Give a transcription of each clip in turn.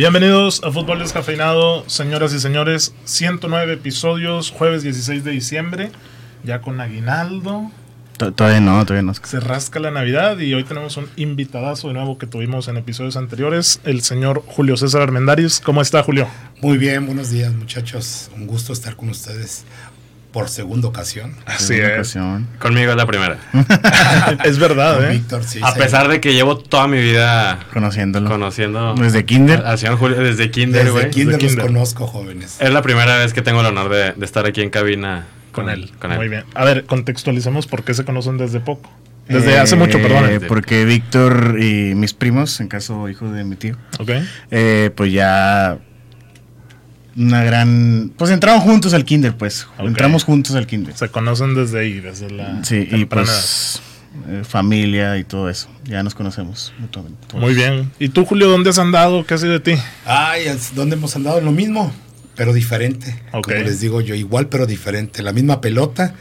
Bienvenidos a Fútbol Descafeinado, señoras y señores. 109 episodios, jueves 16 de diciembre, ya con aguinaldo. Todavía no, todavía no. Se rasca la Navidad y hoy tenemos un invitadazo de nuevo que tuvimos en episodios anteriores, el señor Julio César Armendaris. ¿Cómo está, Julio? Muy bien, buenos días, muchachos. Un gusto estar con ustedes por segunda ocasión. Así es. Ocasión. Conmigo es la primera. es verdad, Con ¿eh? Víctor, sí. A sí. pesar de que llevo toda mi vida Conociéndolo. conociendo Desde kinder. al señor Julio desde kinder, Desde güey. kinder, Desde los kinder. conozco, jóvenes. Es la primera vez que tengo el honor de, de estar aquí en cabina Con él. Con él. Muy bien. A ver, contextualicemos por qué se conocen desde poco. Desde Eh, hace mucho, perdón. Porque Víctor y mis primos, en caso hijo de mi tío, Ok. eh, pues ya una gran... Pues entraron juntos al kinder, pues. Entramos juntos al kinder. Se conocen desde ahí, desde la Sí, y pues eh, familia y todo eso. Ya nos conocemos mutuamente. Muy bien. ¿Y tú, Julio, dónde has andado? ¿Qué ha sido de ti? Ay, ¿dónde hemos andado? En lo mismo, pero diferente. Como les digo yo, igual pero diferente. La misma pelota,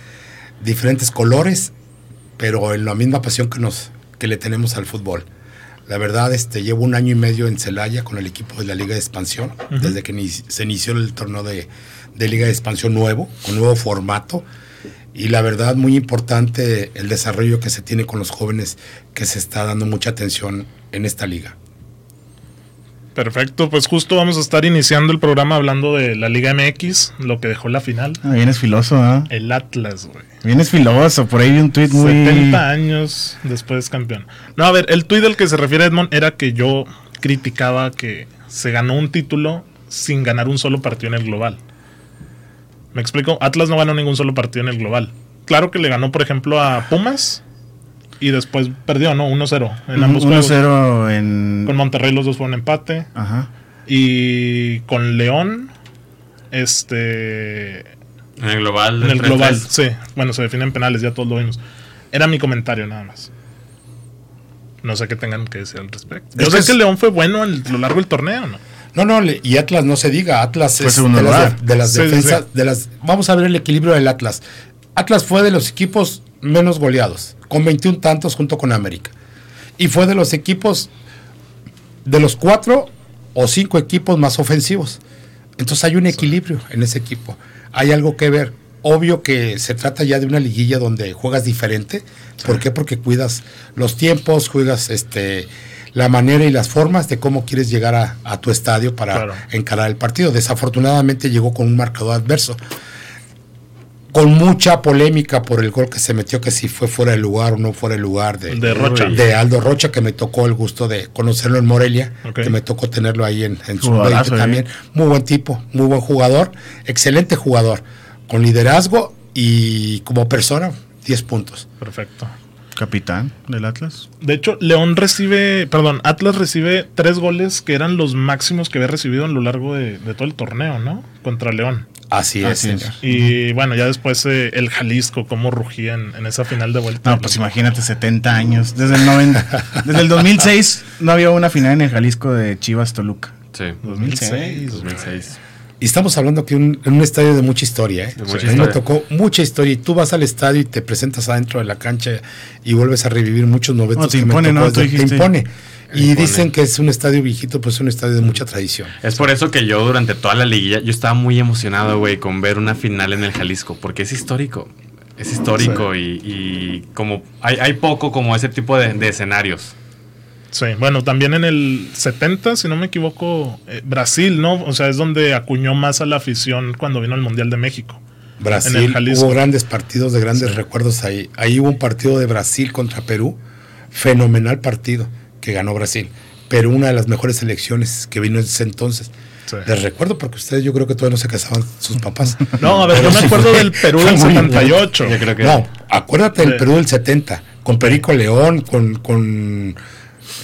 diferentes colores, pero en la misma pasión que nos que le tenemos al fútbol. La verdad, este, llevo un año y medio en Celaya con el equipo de la Liga de Expansión, desde que se inició el torneo de, de Liga de Expansión nuevo, con nuevo formato. Y la verdad, muy importante el desarrollo que se tiene con los jóvenes, que se está dando mucha atención en esta liga. Perfecto, pues justo vamos a estar iniciando el programa hablando de la Liga MX, lo que dejó la final. Ah, vienes filoso, ¿ah? El Atlas, güey. Vienes filoso. Por ahí vi un tweet muy... 70 años después campeón. No, a ver, el tuit del que se refiere Edmond era que yo criticaba que se ganó un título sin ganar un solo partido en el global. ¿Me explico? Atlas no ganó ningún solo partido en el global. Claro que le ganó, por ejemplo, a Pumas y después perdió, ¿no? 1-0 en ambos juegos. 1-0 en... Con Monterrey los dos fueron empate. Ajá. Y con León, este. En el global. En el del global, 3-3. sí. Bueno, se definen penales, ya todos lo vimos. Era mi comentario nada más. No sé qué tengan que decir al respecto. Yo Es sé que que es- León fue bueno en- a lo largo del torneo, ¿no? No, no, y Atlas no se diga, Atlas Fue es de las, lugar. de, de las Sí, sí, defensas, sí. de las vamos a ver el equilibrio del Atlas. Atlas fue de los equipos menos goleados, con 21 tantos junto con América. Y fue de los equipos de los cuatro o cinco equipos más ofensivos. Entonces hay un equilibrio en ese equipo. Hay algo que ver. Obvio que se trata ya de una liguilla donde juegas diferente. ¿Por qué? Porque cuidas los tiempos, juegas este la manera y las formas de cómo quieres llegar a, a tu estadio para Claro. encarar el partido. Desafortunadamente llegó con un marcador adverso. Con mucha polémica por el gol que se metió, que si fue fuera de lugar o no fuera de lugar de, De Rocha. de Aldo Rocha, que me tocó el gusto de conocerlo en Morelia, que me tocó tenerlo ahí en, en su ¿eh? también. Muy buen tipo, muy buen jugador, excelente jugador, con liderazgo y como persona, 10 puntos. Perfecto. Capitán del Atlas. De hecho, León recibe, perdón, Atlas recibe tres goles que eran los máximos que había recibido a lo largo de, de todo el torneo, ¿no? Contra León. Así es, Así es. señor. Y bueno, ya después eh, el Jalisco, cómo rugía en, en esa final de vuelta. No, pues imagínate, 70 años. Desde el 90, desde el 2006 no había una final en el Jalisco de Chivas Toluca. Sí. 2006. 2006. Y estamos hablando que un, en un estadio de mucha historia. ¿eh? De mucha a mí me tocó mucha historia. Y tú vas al estadio y te presentas adentro de la cancha y vuelves a revivir muchos momentos No, te que impone, ¿no? te impone. Y Impone. dicen que es un estadio viejito, pues es un estadio de mucha tradición. Es por eso que yo durante toda la liguilla, yo estaba muy emocionado, güey, con ver una final en el Jalisco, porque es histórico. Es histórico y, y como hay, hay poco como ese tipo de, de escenarios. Sí, bueno, también en el 70, si no me equivoco, eh, Brasil, ¿no? O sea, es donde acuñó más a la afición cuando vino al Mundial de México. En el Brasil, Jalisco. hubo grandes partidos de grandes recuerdos ahí. Ahí hubo un partido de Brasil contra Perú, fenomenal partido que ganó Brasil. Pero una de las mejores selecciones que vino en ese entonces. Sí. Les recuerdo porque ustedes yo creo que todavía no se casaban sus papás. No, a ver, yo me acuerdo del Perú del muy 78. Yo creo que No, acuérdate del. Perú del 70, con Perico León, con, con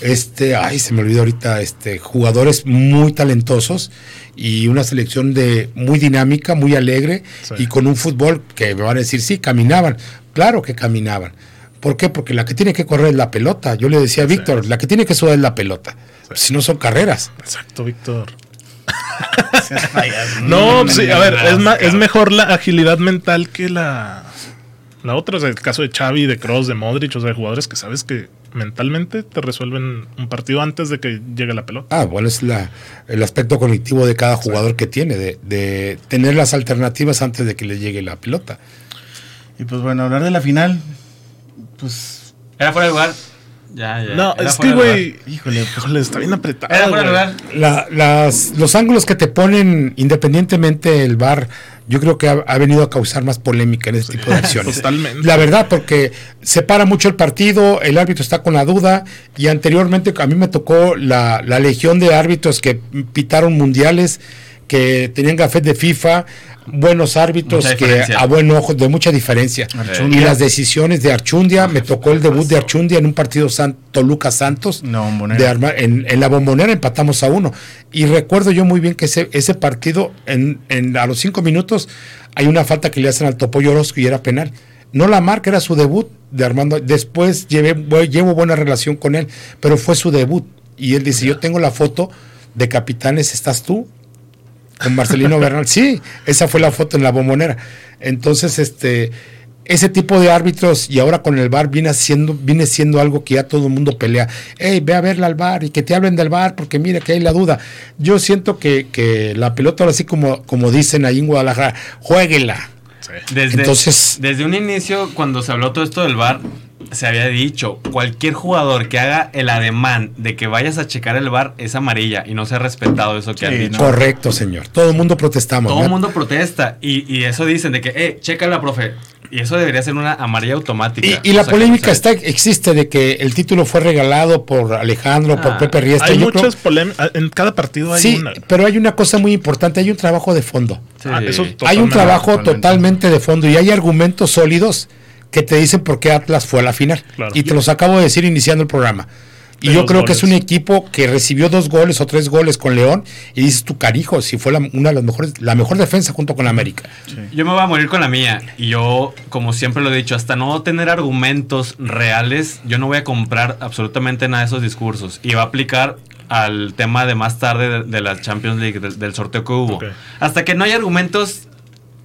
este, ay, se me olvidó ahorita, este, jugadores muy talentosos y una selección de muy dinámica, muy alegre Sí. y con un fútbol que me van a decir, sí, caminaban, claro que caminaban. ¿Por qué? Porque la que tiene que correr es la pelota. Yo le decía a Víctor, la que tiene que sudar es la pelota. Si no son carreras. Exacto, Víctor. Payaso. No, sí, a ver, es, rasca. es mejor la agilidad mental que la, la otra. O sea, el caso de Xavi, de Kroos, de Modric, o sea, de jugadores que sabes que mentalmente te resuelven un partido antes de que llegue la pelota. Ah, bueno, es la, el aspecto cognitivo de cada jugador que tiene, de, de tener las alternativas antes de que le llegue la pelota. Y pues bueno, hablar de la final, pues, Era fuera de lugar. Ya, ya. No, era es que, güey, híjole, pues, híjole, está bien apretado. lugar. Era fuera de güey. lugar. La- las, los ángulos que te ponen independientemente el VAR, yo creo que ha, ha venido a causar más polémica en este tipo de acciones. Totalmente. La verdad, porque separa mucho el partido, el árbitro está con la duda, y anteriormente a mí me tocó la, la legión de árbitros que pitaron mundiales, que tenían gafet de FIFA, buenos árbitros que a buen ojo, de mucha diferencia. Archundia. Y las decisiones de Archundia, me tocó el debut de Archundia en un partido San, Toluca Santos No, de armar- en, en la bombonera empatamos a uno. Y recuerdo yo muy bien que ese, ese partido, en, en- a los cinco minutos, hay una falta que le hacen al Topoyo Orozco y era penal. No la marca, era su debut de Armando. Después llevé, llevo buena relación con él, pero fue su debut. Y él dice, yo tengo la foto de capitanes, ¿estás tú? Con Marcelino Bernal. Sí, esa fue la foto en la bombonera. Entonces, este, ese tipo de árbitros y ahora con el VAR viene siendo, viene siendo algo que ya todo el mundo pelea. Hey, ve a verla al VAR y que te hablen del VAR porque mira que hay la duda. Yo siento que, que la pelota, ahora sí como, como dicen ahí en Guadalajara, jueguela. Desde, Entonces- desde un inicio, cuando se habló todo esto del bar, se había dicho, cualquier jugador que haga el ademán de que vayas a checar el bar es amarilla y no se ha respetado eso que Sí, han dicho. Correcto, señor. Todo el mundo protestamos. Todo el mundo protesta y, y eso dicen de que, eh, chécala, profe. Y eso debería ser una amarilla automática. Y, y la O sea, polémica está, existe de que el título fue regalado por Alejandro, por Ah, Pepe Riestra. Hay Yo muchas polémicas. En cada partido hay sí, una. pero hay una cosa muy importante, hay un trabajo de fondo. Sí. Ah, eso hay un trabajo totalmente. totalmente de fondo y hay argumentos sólidos que te dicen por qué Atlas fue a la final. Claro. Y te los acabo de decir iniciando el programa. Y yo creo que es un equipo que recibió dos goles o tres goles con León y dices tu carijo, si fue la, una de las mejores, la mejor defensa junto con América. Yo me voy a morir con la mía. Y yo, como siempre lo he dicho, hasta no tener argumentos reales, yo no voy a comprar absolutamente nada de esos discursos. Y va a aplicar al tema de más tarde de, de la Champions League, del, del sorteo que hubo. Hasta que no haya argumentos,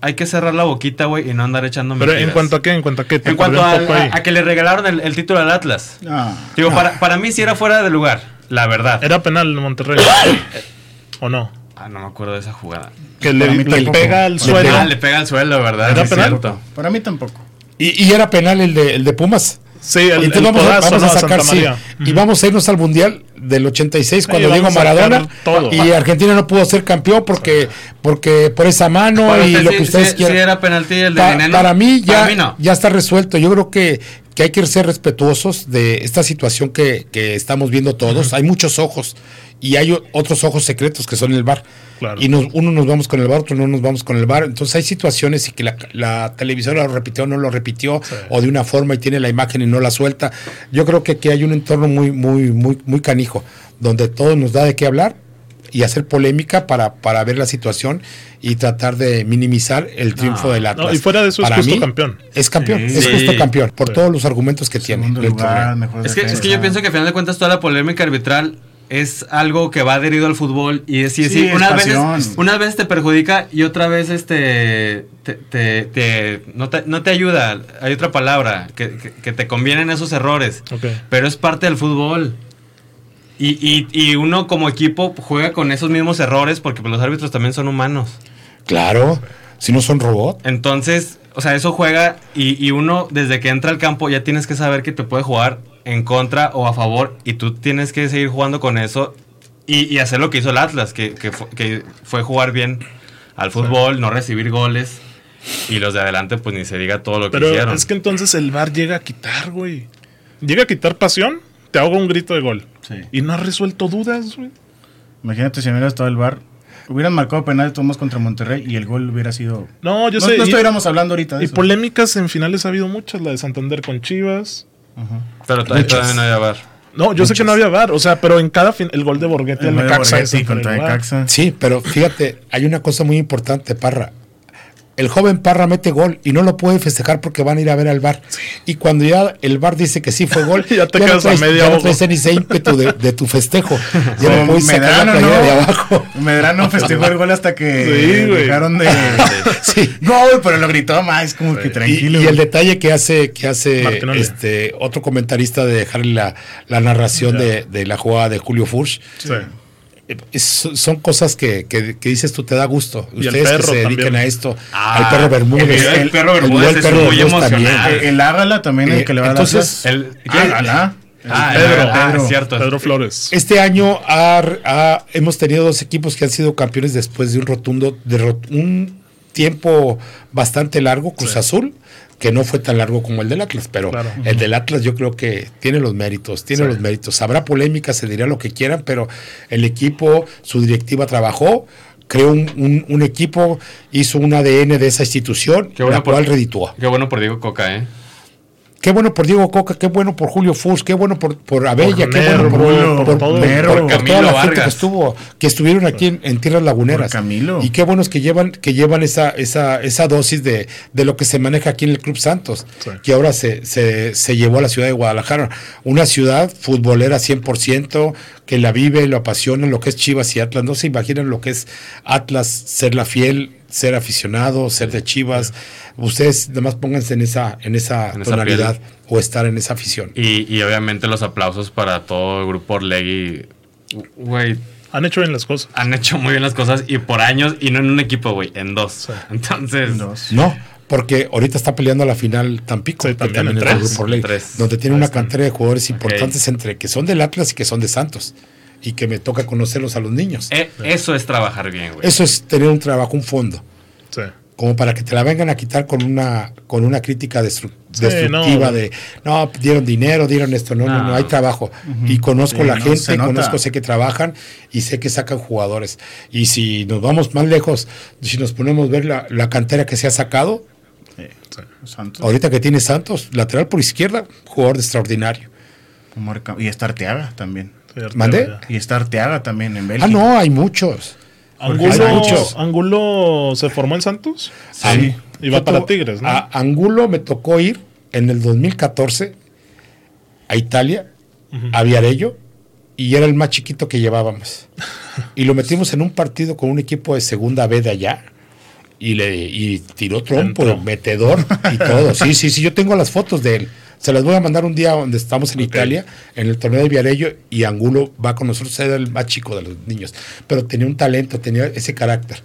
hay que cerrar la boquita, güey, y no andar echando Pero en cuanto a qué, en cuanto a qué, te En cuanto a, a que le regalaron el, el título al Atlas. Ah, Digo, para, para mí sí era fuera de lugar, la verdad. Era penal en Monterrey. ¿O no? Ah, no me acuerdo de esa jugada. Que le, le pega al suelo. Ah, le pega al suelo, ¿verdad? ¿Era Sí, penal? cierto. para mí tampoco. Y, y era penal el de, el de Pumas. Sí, el, Entonces el vamos, a, codazo, vamos a ¿no? sacar, sí. Y vamos a irnos al Mundial del 86 cuando Sí, Diego Maradona todo. y Argentina no pudo ser campeón porque, porque por esa mano Para y usted lo que ustedes sí- quieran. sí era penalti el de Pa- para mí ya, Para mí no. ya está resuelto. Yo creo que, que hay que ser respetuosos de esta situación que, que estamos viendo todos. Hay muchos ojos y hay otros ojos secretos que son el bar. Claro. Y nos, uno nos vamos con el bar, otro no nos vamos con el bar. Entonces hay situaciones y que la, la televisora lo repitió o no lo repitió, o de una forma y tiene la imagen y no la suelta. Yo creo que aquí hay un entorno muy, muy, muy, muy canijo, donde todo nos da de qué hablar y hacer polémica para, para ver la situación y tratar de minimizar el triunfo No, del Atlas. no, y fuera de eso es justo mí, campeón. Es campeón, Sí. es Sí. justo campeón, por Sí. todos los argumentos que tiene. Segundo lugar, Es que, es que yo pienso que al final de cuentas toda la polémica arbitral es algo que va adherido al fútbol y es, sí, Sí, sí, es unas pasión. veces, unas veces te perjudica y otra vez este te, te- te- no, te, no te ayuda. Hay otra palabra, que, que- que te convienen esos errores. Ok. Pero es parte del fútbol. Y, y- y uno como equipo juega con esos mismos errores porque pues, los árbitros también son humanos. Claro, si no son robots. Entonces, o sea, eso juega y, y uno desde que entra al campo ya tienes que saber que te puede jugar en contra o a favor y tú tienes que seguir jugando con eso y, y hacer lo que hizo el Atlas, que, que fue, que fue jugar bien al fútbol, no recibir goles y los de adelante pues ni se diga todo lo que Pero hicieron. es que entonces el VAR llega a quitar, güey. Llega a quitar pasión, te ahoga un grito de gol. Sí. Y no has resuelto dudas, güey. Imagínate si hubiera estado el bar. Hubieran marcado penal Tomás contra Monterrey y el gol hubiera sido. No, yo no, sé. no y- estuviéramos hablando ahorita de y eso. polémicas en finales ha habido muchas, la de Santander con Chivas. Pero todavía, todavía no había VAR. No, yo sé que no había VAR, o sea, pero en cada fin, el gol de Borghetti El gol de Necaxa Borghetti es contra el. Necaxa. Sí, pero fíjate, hay una cosa muy importante, Parra. El joven Parra mete gol y no lo puede festejar porque van a ir a ver al bar. Y cuando ya el bar dice que sí fue gol, Ya te no quedas a traes, media ya no hoja. traes ni ese ímpetu de, de tu festejo. Ya no puedes sacar la Medrano, playera de ¿no? abajo. Medrano festejó el gol hasta que Sí, güey. dejaron de. Sí. Gol, pero lo gritó más, como que Y, tranquilo. y el detalle que hace, que hace este otro comentarista de dejarle la, la narración de, de la jugada de Julio Furch, Sí. Es- son cosas que, que- que dices tú te da gusto. Y el Ustedes que perro se dedican también. a esto, Ah, al perro Bermúdez. el perro el Bermúdez video del es perro muy Bermúdez también. emocional. Eh, el Ágala también, Eh, el que le va a entonces, dar. El, Ágala. Ah, Pedro, Pedro, ah, Pedro, cierto. Pedro Flores. Este año ha- ha- hemos tenido dos equipos que han sido campeones después de un rotundo, de ro- un tiempo bastante largo, Cruz Azul, que no fue tan largo como el del Atlas, pero Claro. el del Atlas yo creo que tiene los méritos, tiene los méritos. Habrá polémica, se dirá lo que quieran, pero el equipo, su directiva trabajó, creó un, un- un equipo, hizo un ADN de esa institución, Qué bueno la por- cual redituó. Qué bueno por Diego Coca, ¿eh? Qué bueno por Diego Coca, qué bueno por Julio Fus, qué bueno por, por Abella, qué bueno por, por por- todo. toda la gente que estuvo, que estuvieron aquí en, en tierras laguneras. Camilo. Y qué buenos que llevan, que llevan esa, esa, esa dosis de, de lo que se maneja aquí en el Club Santos, Sí. que ahora se, se, se llevó a la ciudad de Guadalajara. Una ciudad futbolera 100%, que la vive, lo apasiona, lo que es Chivas y Atlas. No se imaginan lo que es Atlas, ser la fiel, ser aficionado, ser de Chivas. Ustedes nada más pónganse en esa, en esa En tonalidad o estar en esa afición. Y, y obviamente los aplausos para todo el grupo Orlegui. Güey, Han hecho bien las cosas. han hecho muy bien las cosas y por años y no en un equipo, güey, en dos. Entonces, Dos. No, porque ahorita está peleando la final Tampico, Sí, que también en es tres. del Grupo Orlegui, Tres. donde tiene una cantera de jugadores importantes entre que son del Atlas y que son de Santos. Y que me toca conocerlos a los niños. eh, eso es trabajar bien, güey. Eso es tener un trabajo, un fondo. Sí. Como para que te la vengan a quitar con una, con una crítica destru- Sí, destructiva no. de no, dieron dinero, dieron esto, no, no, no, No. hay trabajo. Y conozco Sí, la no, gente, conozco, sé que trabajan y sé que sacan jugadores. Y si nos vamos más lejos, si nos ponemos a ver la, la cantera que se ha sacado, Sí, Santos. Ahorita que tiene Santos, lateral por izquierda, jugador de extraordinario. Y está Arteaga también. Ya. Y está Arteaga también en Bélgica. Ah, no, hay muchos. Angulo, Hay muchos. Angulo se formó en Santos. Sí. Y va Yo para Tigres, ¿no? A Angulo me tocó ir en el 2014 a Italia, a Viarello, y era el más chiquito que llevábamos. y lo metimos en un partido con un equipo de segunda B de allá. Y le y tiró trompo, Entró. metedor y todo. Sí, sí, sí, yo tengo las fotos de él. Se las voy a mandar un día donde estamos en. Italia, en el torneo de Viarello, y Angulo va con nosotros, era el más chico de los niños. Pero tenía un talento, tenía ese carácter.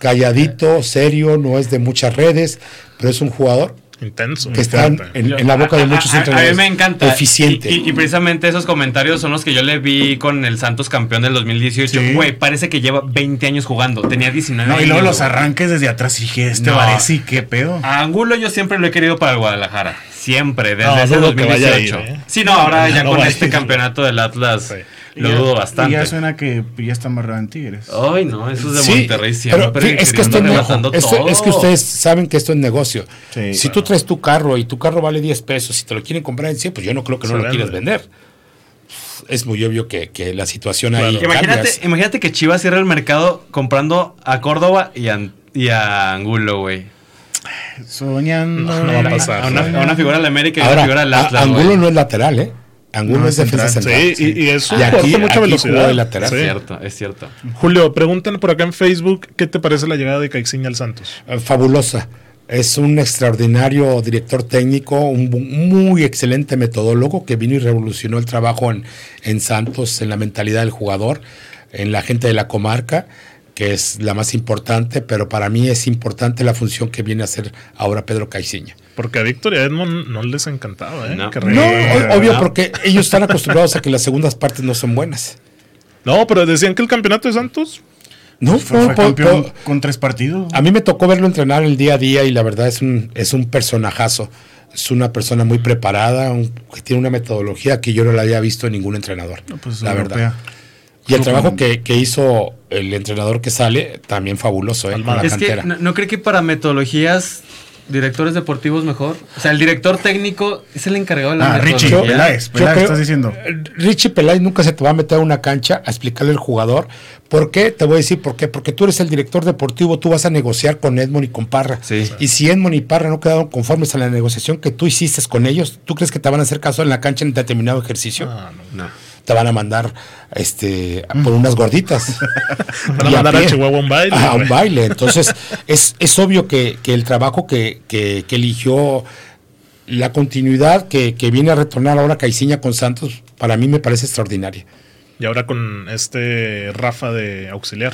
Calladito, serio, no es de muchas redes, pero es un jugador Intenso. que está en, la boca de muchos a, a- mí me encanta. Eficiente. Y, y- y precisamente esos comentarios son los que yo le vi con el Santos campeón del 2018. Sí. Güey, parece que lleva 20 años jugando. Tenía 19 No, y años. luego los arranques desde atrás y dije, este No. Varese, qué pedo. A Angulo yo siempre lo he querido para el Guadalajara. Siempre, desde No, ese dudo que vaya a ir, 2018. ¿eh? Sí, no, ahora ya No con este campeonato del Atlas Sí. Lo Y dudo Y bastante. ya suena que ya está amarrado en Tigres. Ay, no, esos de Sí, Monterrey siempre. pero es que esto es, arrebatando esto- todo. es que ustedes saben que esto es negocio. Sí, si claro. tú traes tu carro y tu carro vale 10 pesos y te lo quieren comprar en 100, pues yo no creo que no Se lo quieras vender. Es muy obvio que, que la situación ahí Claro. Imagínate, imagínate que Chivas cierra el mercado comprando a Córdoba y a, y a Angulo, güey. Soñando. No, no va a pasar. A una, a una figura del América y Ahora, una figura del Atlas, Angulo no es lateral, ¿eh? Angulo No, es defensa central. central. Sí, y- y es un Y jugador aquí- mucha aquí velocidad. jugó de lateral. Sí. Es cierto, es cierto. Julio, preguntan por acá en Facebook qué te parece la llegada de Caixinha al Santos. Eh, fabulosa. Es un extraordinario director técnico, un muy excelente metodólogo que vino y revolucionó el trabajo en, en Santos, en la mentalidad del jugador, en la gente de la comarca, que es la más importante, pero para mí es importante la función que viene a hacer ahora Pedro Caiciña. Porque a Víctor y a Edmond no les encantaba, ¿eh? No. Que No, obvio, porque ellos están acostumbrados a que las segundas partes no son buenas. No, pero decían que el campeonato de Santos. No, Fue, fue po- campeón po- con tres partidos. A mí me tocó verlo entrenar el día a día y la verdad es un, es un personajazo. Es una persona muy preparada, un- que tiene una metodología que yo no la había visto en ningún entrenador. No, pues, la europea. verdad. Y el trabajo que, que hizo el entrenador que sale, también fabuloso, ¿eh? Con la Es que no, no creo que para metodologías directores deportivos mejor? O sea, el director técnico es el encargado de la Ah, Richie. Peláez. Yo Peláez, creo- estás diciendo. eh, Richie Peláez nunca se te va a meter a una cancha a explicarle al jugador. ¿Por qué? Te voy a decir por qué. Porque tú eres el director deportivo, tú vas a negociar con Edmond y con Parra. Sí. Y si Edmond y Parra no quedaron conformes a la negociación que tú hiciste con ellos, ¿tú crees que te van a hacer caso en la cancha en determinado ejercicio? Ah, no. No. Te van a mandar este por unas gorditas. Van a Y mandar a pie. Chihuahua un baile, A un baile. Entonces, es, es obvio que, que el trabajo que, que- que eligió la continuidad que, que viene a retornar ahora Caiciña con Santos, para mí me parece extraordinaria. Y ahora con este Rafa de auxiliar.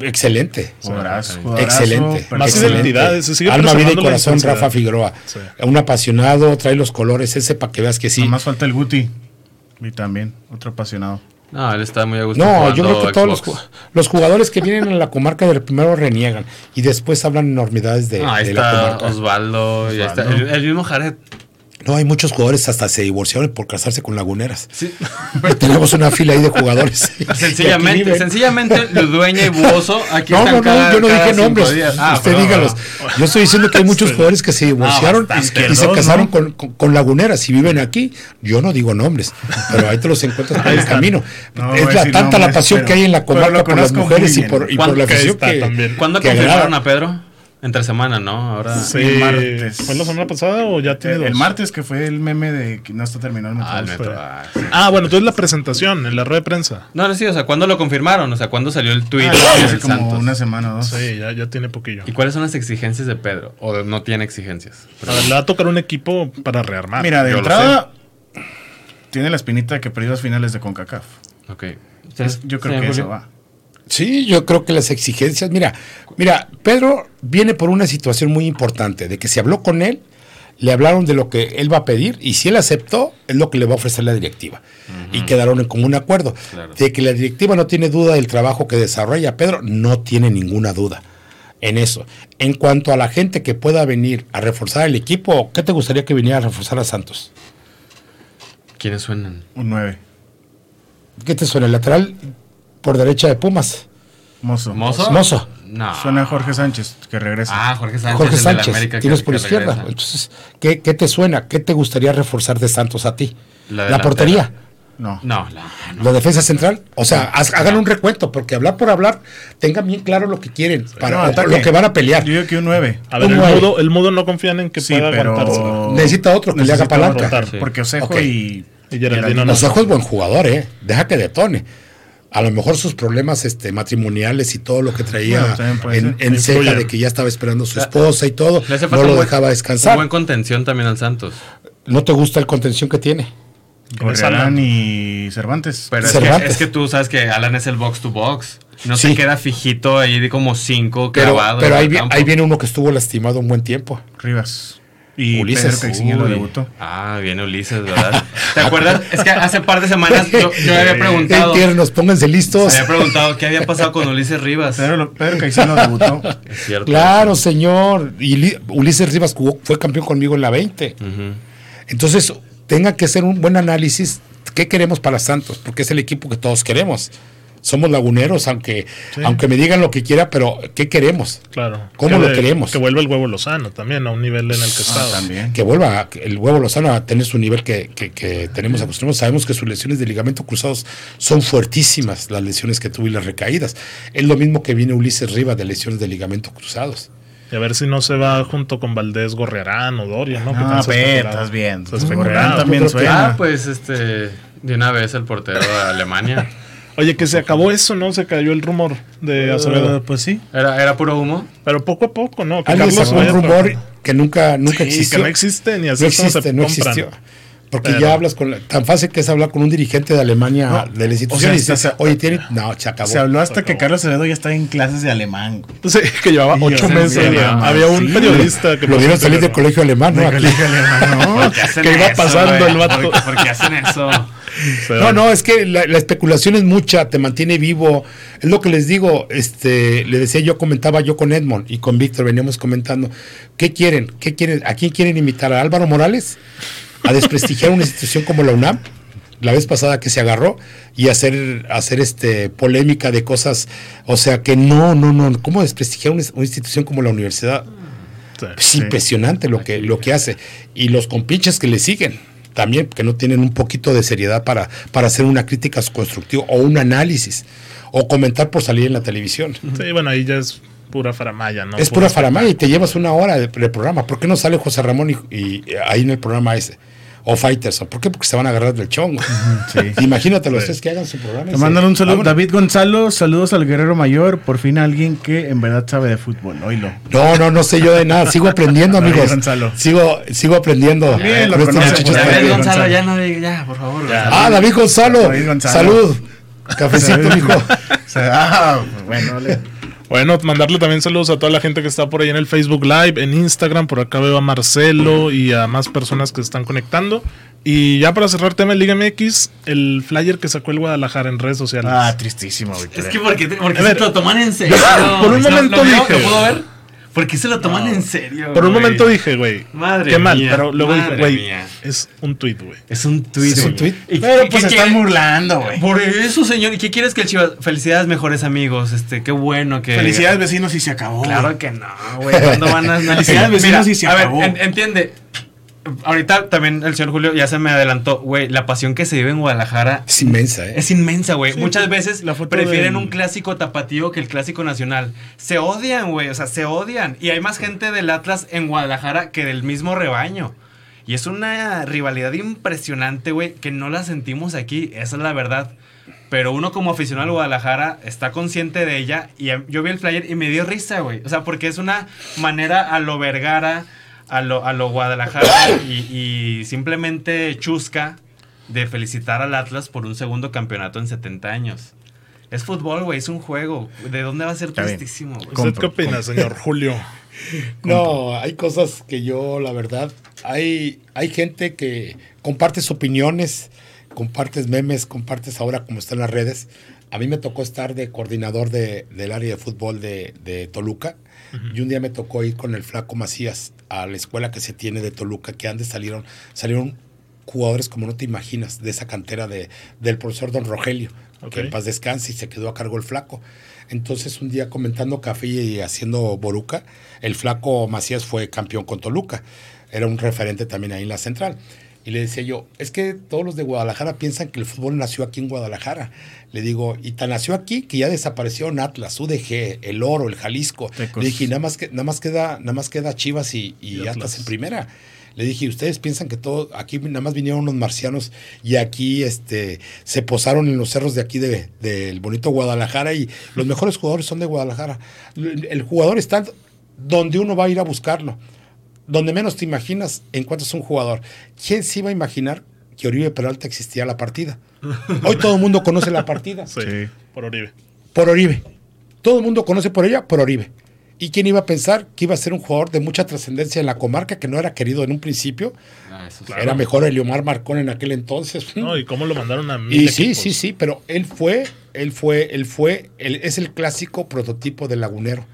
Excelente. Jugadorazo, Excelente. jugadorazo, Excelente. perfecto. Más excelente. identidades, se sigue Alma, vida y corazón. Rafa Figueroa. Sí. Un apasionado, trae los colores ese para que veas que sí. Nada más falta el Guti. Y también, otro apasionado. No, él está muy a gusto. No, yo creo que todos los, jugadores que vienen a la comarca del primero reniegan y después hablan enormidades de, No, ahí de la está comarca. Osvaldo. y ahí está Osvaldo. el, el mismo Jared. No, hay muchos jugadores hasta se divorciaron por casarse con laguneras. Sí. Tenemos una fila ahí de jugadores. Sencillamente, sencillamente, Ludueña y Buoso. Aquí No, están no, no, cada- yo no dije nombres. Ah, Usted dígalos. Yo estoy diciendo que hay muchos jugadores que se divorciaron y- se casaron ¿no? con, con- con laguneras y viven aquí. Yo no digo nombres, pero ahí te los encuentras por el están. camino. No es la, tanta la pasión pero- que hay en la comarca por las mujeres y por, y por la ¿Cuándo que afición está que, también? ¿Cuándo que confirmaron a Pedro? Entre semana, ¿no? Ahora. Sí, el martes. ¿Fue la semana pasada o ya tiene El, dos? el martes que fue el meme de que no está terminado el Ah, el metro. metro. ah, sí. Ah, bueno, entonces la presentación en la red de prensa. No, no, sí, o sea, ¿cuándo lo confirmaron? O sea, ¿cuándo salió el tweet Ah, hace como Santos? una semana o dos. Sí, ya, ya tiene poquillo. ¿Y cuáles son las exigencias de Pedro? ¿O no tiene exigencias? A ver, le va a tocar un equipo para rearmar. Mira, de Yo entrada, tiene la espinita de que perdió las finales de CONCACAF. Ok. Yo creo Sí, que eso va. Sí, yo creo que las exigencias, mira, mira, Pedro viene por una situación muy importante, de que se habló con él, le hablaron de lo que él va a pedir y si él aceptó, es lo que le va a ofrecer la directiva. Y quedaron en común acuerdo. Claro. De que la directiva no tiene duda del trabajo que desarrolla Pedro, no tiene ninguna duda en eso. En cuanto a la gente que pueda venir a reforzar el equipo, ¿qué te gustaría que viniera a reforzar a Santos? ¿Quiénes suenan? Un 9. ¿Qué te suena? ¿El lateral por derecha de Pumas? Mozo. ¿Mozo? Mozo. No. Suena Jorge Sánchez, que regresa. Ah, Jorge Sánchez. Jorge de la Sánchez, América que- tienes por que izquierda. regresa. Entonces, ¿qué, qué te suena? ¿Qué te gustaría reforzar de Santos a ti? La portería, no. No, la- no. la defensa central. O sea, haz- hagan un recuento, porque hablar por hablar, tengan bien claro lo que quieren, para No, lo que van a pelear. Yo digo que un 9. A ver, Un el mudo, el mudo no confían en que Sí, pueda pero aguantarse. Necesita otro que le haga palanca. rotar, Sí. Porque Osejo Ok. y, Y Geraldino no. Los ojos es buen jugador, ¿eh? Deja que detone. A lo mejor sus problemas este, matrimoniales y todo lo que traía Bueno, en, en de que ya estaba esperando a su esposa y todo, no lo un dejaba Un descansar. buen contención también al Santos. ¿No te gusta el contención que tiene? Gorriarán y Cervantes. Pero es que, es que tú sabes que Alan es el box to box. No Sí. se queda fijito ahí de como cinco Pero, pero vi- ahí viene uno que estuvo lastimado un buen tiempo. Rivas. Y Ulises. Pedro Caixinha lo debutó. Ah, viene Ulises, ¿verdad? ¿Te acuerdas? Es que hace par de semanas yo, yo había preguntado. Tiernos, pónganse listos. Había preguntado qué había pasado con Ulises Rivas. Pedro, Pedro Caixinha lo debutó. Es cierto. Claro, señor. Y Li- Ulises Rivas jugó- fue campeón conmigo en la 20. Ujú. Entonces, tenga que hacer un buen análisis. ¿Qué queremos para Santos? Porque es el equipo que todos queremos. Somos laguneros, aunque, aunque me digan lo que quiera, pero ¿qué queremos? Claro. ¿Cómo Que lo de- queremos? Que vuelva el huevo Lozano también a un nivel en el que Ah, estaba. también. Que vuelva el huevo Lozano a tener su nivel que, que- que tenemos acostumbrados. Sabemos que sus lesiones de ligamento cruzados son fuertísimas, las lesiones que tuvo y las recaídas. Es lo mismo que viene Ulises Rivas de lesiones de ligamento cruzados. Y a ver si no se va junto con Valdés Gorrearán o Doria, ¿no? No, pero especulado. estás bien. Gorrearán también suena. Ah, pues este. De una vez el portero de Alemania. Oye, que se acabó eso, ¿no? Se cayó el rumor de Acevedo. Eh, pues sí. Era, era puro humo. Pero poco a poco, ¿no? Que Carlos un rumor que nunca, nunca Sí, existió. que no existe ni así No es como se existe, no compran. existió. Porque Pero- ya hablas con la- tan fácil que es hablar con un dirigente de Alemania No, de la institución o y sea, dices, hasta- oye, tiene. No, se acabó. Se habló hasta Se que. Carlos Acevedo ya está en clases de alemán. güey. Sí, que llevaba Y ocho meses. Había, un Sí, periodista que Lo vieron salir del colegio alemán, ¿no? Colegio alemán, ¿no? ¿Qué hacen Que iba eso, pasando el vato. ¿Por, por qué hacen eso? No, no, es que la, la especulación es mucha, te mantiene vivo. Es lo que les digo, este, le decía yo, comentaba yo con Edmond y con Víctor, veníamos comentando, ¿qué quieren? ¿Qué quieren? ¿A quién quieren imitar? ¿A Álvaro Morales? ¿A desprestigiar una institución como la UNAM? La vez pasada que se agarró y hacer, hacer este polémica de cosas, o sea que no, no, no, ¿cómo desprestigiar una, una institución como la universidad? Es impresionante lo que, lo que hace. Y los compinches que le siguen también, que no tienen un poquito de seriedad para, para hacer una crítica constructiva o un análisis o comentar por salir en la televisión. Sí, bueno, ahí ya es pura faramaya, ¿no? Es pura faramaya y te llevas una hora de, de programa. ¿Por qué no sale José Ramón y, y ahí en el programa ese? O Fighters. ¿Por qué? Porque se van a agarrar del chongo. Sí. Imagínate los tres que hagan su programa. Te mandan un saludo. David Gonzalo, saludos al guerrero mayor. Por fin alguien que en verdad sabe de fútbol. Oílo. No, no, no sé yo de nada. Sigo aprendiendo, David amigos. Sigo Sigo, sigo aprendiendo. Bien, lo conoce, pues, David. Gonzalo, Gonzalo. ya no diga, ya, por favor. Ya. Ah, David Gonzalo. David Gonzalo. Salud. Cafecito, David- mijo. O sea, ah, bueno, le- Bueno, mandarle también saludos a toda la gente que está por ahí en el Facebook Live, en Instagram. Por acá veo a Marcelo y a más personas que se están conectando. Y ya para cerrar tema de Liga MX, el flyer que sacó el Guadalajara en redes sociales. Ah, tristísimo, Es Victoria. que porque, te- porque A se ver, lo toman en serio. por un ¿Lo- momento lo veo? dije- ¿Lo puedo ver? ¿Por qué se lo toman en serio? Por un güey? momento dije, güey, Madre qué mal, mía, pero luego dije, güey, mía. es un tweet, güey. Es un tweet. Es un tuit. ¿Y Pero pues se están burlando, güey. Por eso, señor. ¿Y qué quieres que el Chivas? Felicidades, mejores amigos. Este, qué bueno que. Felicidades, vecinos, y se acabó. Claro que no, güey. ¿Cuándo van a analizar? Felicidades, vecinos, y se a ver, acabó. en- entiende. Ahorita también el señor Julio ya se me adelantó, güey. La pasión que se vive en Guadalajara Es inmensa, ¿eh? es inmensa, güey. Sí, Muchas veces la prefieren del- un clásico tapatío que el clásico nacional. Se odian, güey. O sea, se odian. Y hay más gente del Atlas en Guadalajara que del mismo rebaño. Y es una rivalidad impresionante, güey, que no la sentimos aquí. Esa es la verdad. Pero uno como aficionado al Guadalajara está consciente de ella. Y yo vi el flyer y me dio risa, güey. O sea, porque es una manera a lo Vergara, a lo, a lo Guadalajara y, y simplemente chusca de felicitar al Atlas por un segundo campeonato en 70 años. Es fútbol, güey, es un juego. ¿De dónde va a ser tristísimo? ¿Usted qué opina, señor Julio? No, hay cosas que yo, la verdad, hay, hay gente que compartes opiniones, compartes memes, compartes ahora como están las redes. A mí me tocó estar de coordinador de- del área de fútbol de, de Toluca y un día me tocó ir con el flaco Macías a la escuela que se tiene de Toluca, que antes salieron, salieron jugadores como no te imaginas de esa cantera de, del profesor Don Rogelio, que en paz descanse y se quedó a cargo el flaco. Entonces un día comentando café y haciendo boruca, el flaco Macías fue campeón con Toluca. Era un referente también ahí en la central. Y le decía yo, es que todos los de Guadalajara piensan que el fútbol nació aquí en Guadalajara. Le digo, y tan nació aquí que ya desapareció en Atlas, UDG, el Oro, el Jalisco. Le dije, nada más, que, nada más queda, nada más queda Chivas y, y Y Atlas. Atlas en primera. Le dije, ¿ustedes piensan que todo, aquí nada más vinieron unos marcianos y aquí este, se posaron en los cerros de aquí de- del bonito Guadalajara y los mejores jugadores son de Guadalajara? El jugador está donde uno va a ir a buscarlo. Donde menos te imaginas en cuanto es un jugador. ¿Quién se iba a imaginar que Oribe Peralta existía la partida? Hoy todo el mundo conoce la partida Sí, por Oribe. por Oribe. Todo el mundo conoce por ella por Oribe. ¿Y quién iba a pensar que iba a ser un jugador de mucha trascendencia en la comarca que no era querido en un principio? Ah, eso sí. Claro. Era mejor Eliomar Marcón en aquel entonces. No, y cómo lo mandaron a mil Y sí, equipos. sí, sí, pero él fue, él fue, él fue, él es el clásico prototipo del lagunero.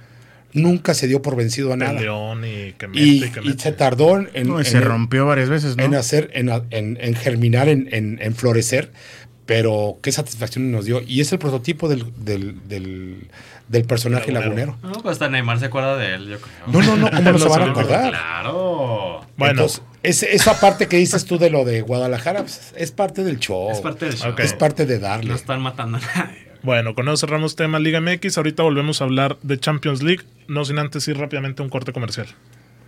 Nunca se dio por vencido a nada. León y que mete Y, que y se tardó en, en- No, y en- se rompió varias veces, ¿no? en hacer, en, en- en germinar, en, en- en florecer, pero qué satisfacción nos dio. Y es el prototipo del, del, del- del personaje Lagunero. lagunero. No, pues hasta Neymar se acuerda de él, yo creo. No, no, no, ¿cómo no, se van a acordar? Claro. Bueno, Entonces, ese- esa parte que dices tú de lo de Guadalajara, pues, es parte del show. Es parte del show. Es parte de darle. No están matando a nadie. Bueno, con eso cerramos tema Liga MX. Ahorita volvemos a hablar de Champions League, no sin antes ir rápidamente a un corte comercial.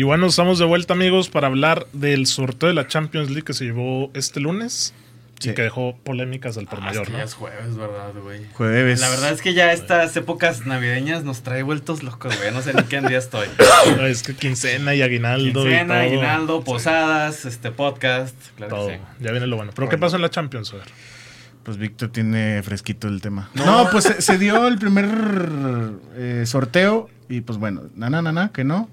Y bueno, estamos de vuelta, amigos, para hablar del sorteo de la Champions League que se llevó este lunes y que dejó polémicas al por Ah, mayor, es que ¿no? ya es jueves, ¿verdad, güey? Jueves. La verdad es que ya estas épocas navideñas nos trae vueltos locos, güey. No sé ni qué en día estoy. Es que quincena y aguinaldo y Quincena, todo. aguinaldo, posadas, este podcast. Claro Todo. que sí. Ya viene lo bueno. ¿Pero qué pasó en la Champions? A ver. Pues Víctor tiene fresquito el tema. No, pues se, se dio el primer eh, sorteo y pues bueno, na, na, na, na, que no.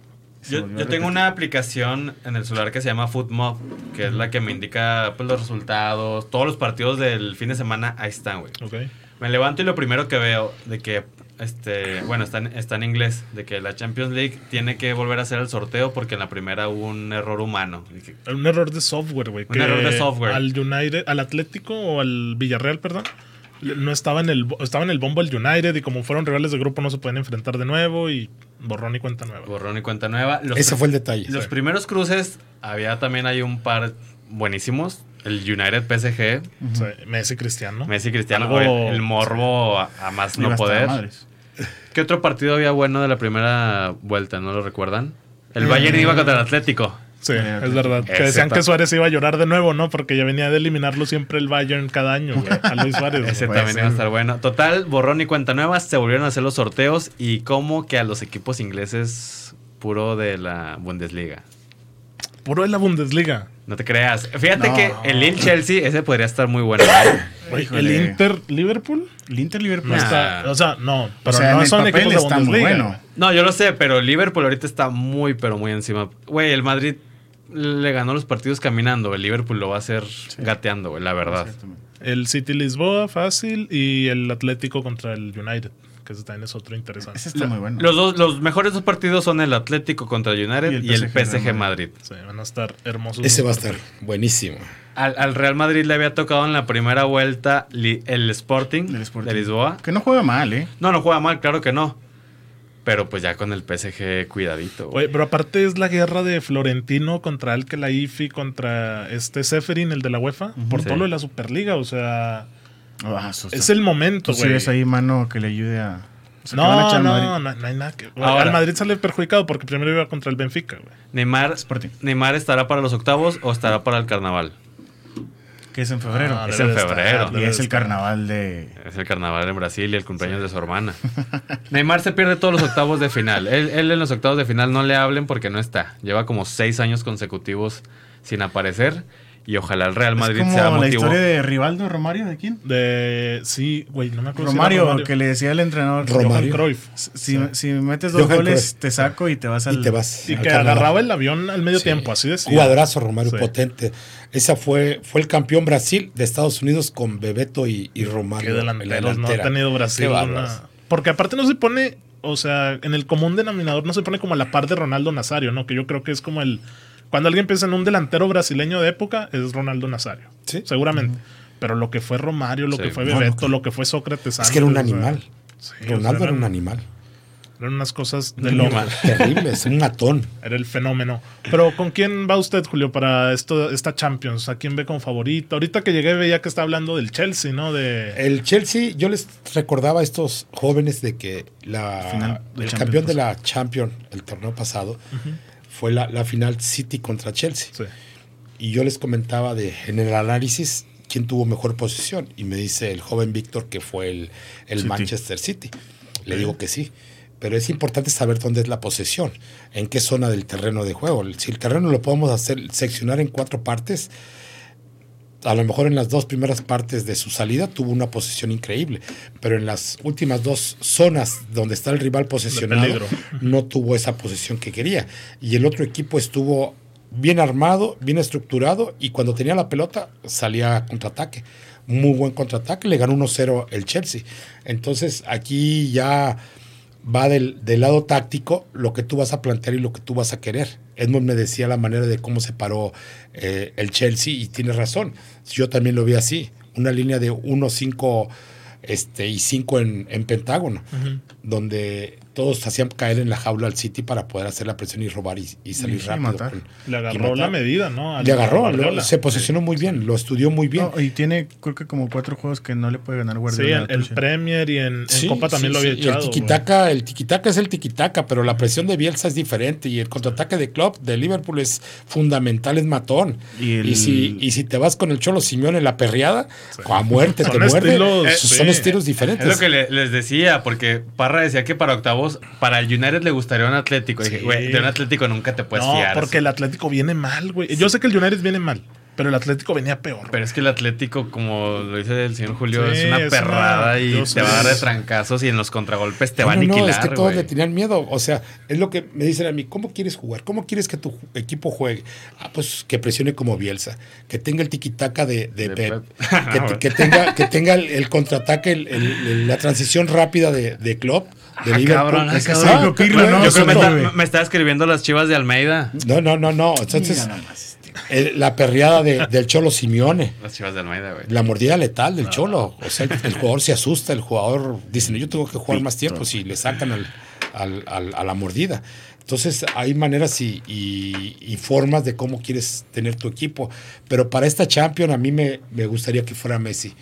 Yo, yo tengo una aplicación en el celular que se llama FootMob, que es la que me indica pues, los resultados, todos los partidos del fin de semana, ahí están, güey. Ok. Me levanto y lo primero que veo de que, este, bueno, está en, está en inglés, de que la Champions League tiene que volver a hacer el sorteo porque en la primera hubo un error humano. Un error de software, güey. Un error de software. Al United, al Atlético o al Villarreal, perdón. No estaba en el estaba en el bombo el United y como fueron rivales de grupo no se pueden enfrentar de nuevo y borrón y cuenta nueva. borrón y cuenta nueva. Los Ese fue el detalle. Los primeros cruces, había también hay un par buenísimos. El United PSG, Messi Cristiano. Messi Cristiano, Algo- el morbo a, a más no poder. ¿Qué otro partido había bueno de la primera vuelta? ¿No lo recuerdan? El Bayern iba contra el Atlético. Sí, Eh, es verdad. Que decían que Suárez iba a llorar de nuevo, ¿no? Porque ya venía de eliminarlo siempre el Bayern cada año, güey, a Luis Suárez. Ese también iba a estar bueno. Total, borrón y cuenta nueva. Se volvieron a hacer los sorteos y como que a los equipos ingleses puro de la Bundesliga. Puro de la Bundesliga. No te creas. Fíjate No. que el Lille Chelsea, ese podría estar muy bueno. ¿eh? El Inter Liverpool El Inter Liverpool no Nah. está, o sea, no, pero o sea, no en el son papel equipos de está muy bueno. No, yo lo sé, pero el Liverpool ahorita está muy, pero muy encima. Güey, el Madrid le ganó los partidos caminando. El Liverpool lo va a hacer gateando, güey, la verdad. El City Lisboa fácil y el Atlético contra el United, que ese también es otro interesante. Ese está muy bueno. Los, dos, los mejores dos partidos son el Atlético contra el United y Y el, el PSG, PSG Madrid. Sí, van a estar hermosos. Ese va a estar buenísimo. Al, al Real Madrid le había tocado en la primera vuelta li- el Sporting, de Lisboa. Que no juega mal, ¿eh? No, no juega mal, claro que no. Pero pues ya con el PSG, cuidadito. güey. Pero aparte es la guerra de Florentino contra el Kelaifi, contra este Seferin, el de la UEFA, por Sí. todo lo de la Superliga. O sea, Ah, eso está- es el momento, Tú güey. ves ahí mano que le ayude a. o sea, que van a No, echar al no, Madrid. no, no hay nada que. Ahora. el Madrid sale perjudicado porque primero iba contra el Benfica, güey. Neymar, Sporting. Neymar estará para los octavos o estará para el carnaval. Que es en febrero. Ah, Es debe en de febrero. estar, y es el estar. carnaval de. Es el carnaval en Brasil y el cumpleaños de su hermana. Neymar se pierde todos los octavos de final. Él, él en los octavos de final no le hablen porque no está. Lleva como seis años consecutivos sin aparecer. Y ojalá el Real Madrid es como sea la historia de Rivaldo Romario, ¿de quién? De. Sí, güey, no me acuerdo. si Romario, que le decía al entrenador. Romario. Johan Cruyff. Si, si metes dos Johan goles, Cruyff. te saco y te vas al. Y te vas. Y que agarraba el avión al medio Sí. tiempo, así decía. Jugadorazo Romario, Sí. potente. Esa fue, fue el campeón Brasil de Estados Unidos con Bebeto y, y Romario. Qué en la delanteros no ha tenido Brasil. una- Porque aparte no se pone, o sea, en el común denominador no se pone como a la par de Ronaldo Nazario, ¿no? Que yo creo que es como el... Cuando alguien piensa en un delantero brasileño de época, es Ronaldo Nazario. Sí. Seguramente. Pero lo que fue Romario, lo Sí. que fue No, Bebeto, no. lo que fue Sócrates Es que era un animal. sí, o sea, Ronaldo era un animal. Eran unas cosas de No, loco. terrible, es un matón. Era el fenómeno. Pero ¿con quién va usted, Julio, para esto, esta Champions? ¿A quién ve como favorito? Ahorita que llegué veía que está hablando del Chelsea, ¿no? De... El Chelsea, yo les recordaba a estos jóvenes de que la, Final de el Champions campeón de la Champions el torneo pasado fue la, la final City contra Chelsea. Sí. Y yo les comentaba de en el análisis quién tuvo mejor posición. Y me dice el joven Víctor que fue el, el City. Manchester City. Le digo que sí. Pero es importante saber dónde es la posesión, en qué zona del terreno de juego. Si el terreno lo podemos hacer, seccionar en cuatro partes, a lo mejor en las dos primeras partes de su salida tuvo una posesión increíble, pero en las últimas dos zonas donde está el rival posesionado no tuvo esa posesión que quería. Y el otro equipo estuvo bien armado, bien estructurado y cuando tenía la pelota salía a contraataque. Muy buen contraataque, le ganó 1-0 el Chelsea. Entonces aquí ya va del, del lado táctico lo que tú vas a plantear y lo que tú vas a querer. Edmond me decía la manera de cómo se paró eh, el Chelsea y tiene razón. Yo también lo vi así. Una línea de 1, 5 este, y 5 en, en pentágono, donde todos hacían caer en la jaula al City para poder hacer la presión y robar y, y salir Y rápido. matar. Le agarró matar. la medida, ¿no? Al- Le agarró, lo- se posicionó muy bien, lo estudió muy bien. No, y tiene, creo que como cuatro juegos que no le puede ganar Sí, Guardiola. en el. Premier y en, en Sí, Copa también sí, lo había sí. echado. El tiquitaca, el tiquitaca es el tiquitaca, pero la presión de Bielsa es diferente y el contraataque de Klopp de Liverpool es fundamental, es matón. Y si, y si te vas con el Cholo Simeone la perreada, a muerte te muerde. estilos, Eh, sí. Son estilos diferentes. Es lo que le- les decía, porque Parra decía que para octavos, para el United le gustaría un Atlético. Dije, güey, de un Atlético nunca te puedes no, fiar. porque el Atlético viene mal, güey. Yo sé que el United viene mal, pero el Atlético venía peor. Pero es que el Atlético, como lo dice el señor Julio, Sí, es una es perrada una- y yo te va a dar de trancazos y en los contragolpes te va a No, no, aniquilar. es que todos güey. le tenían miedo. O sea, es lo que me dicen a mí, ¿cómo quieres jugar? ¿Cómo quieres que tu equipo juegue? Ah, pues que presione como Bielsa, que tenga el tiquitaca de, de De Pep, Pep. que, te- que tenga, que tenga el, el contraataque, el- el- la transición rápida de, de Klopp, de Ah, Liverpool. cabrón, ah, Es que cabrón. Pirlo, ¿no? no, Yo creo que me, está- me estaba escribiendo las chivas de Almeida. no, no, no, no. Entonces, el- la perreada de- del Cholo Simeone. Las chivas de Almeida, güey. La mordida letal del Cholo. O sea, el, el jugador se asusta, el jugador dice, no, yo tengo que jugar más tiempo si le sacan al- al- al- a la mordida. Entonces hay maneras y, y- y formas de cómo quieres tener tu equipo. Pero para esta Champions a mí me, me gustaría que fuera Messi,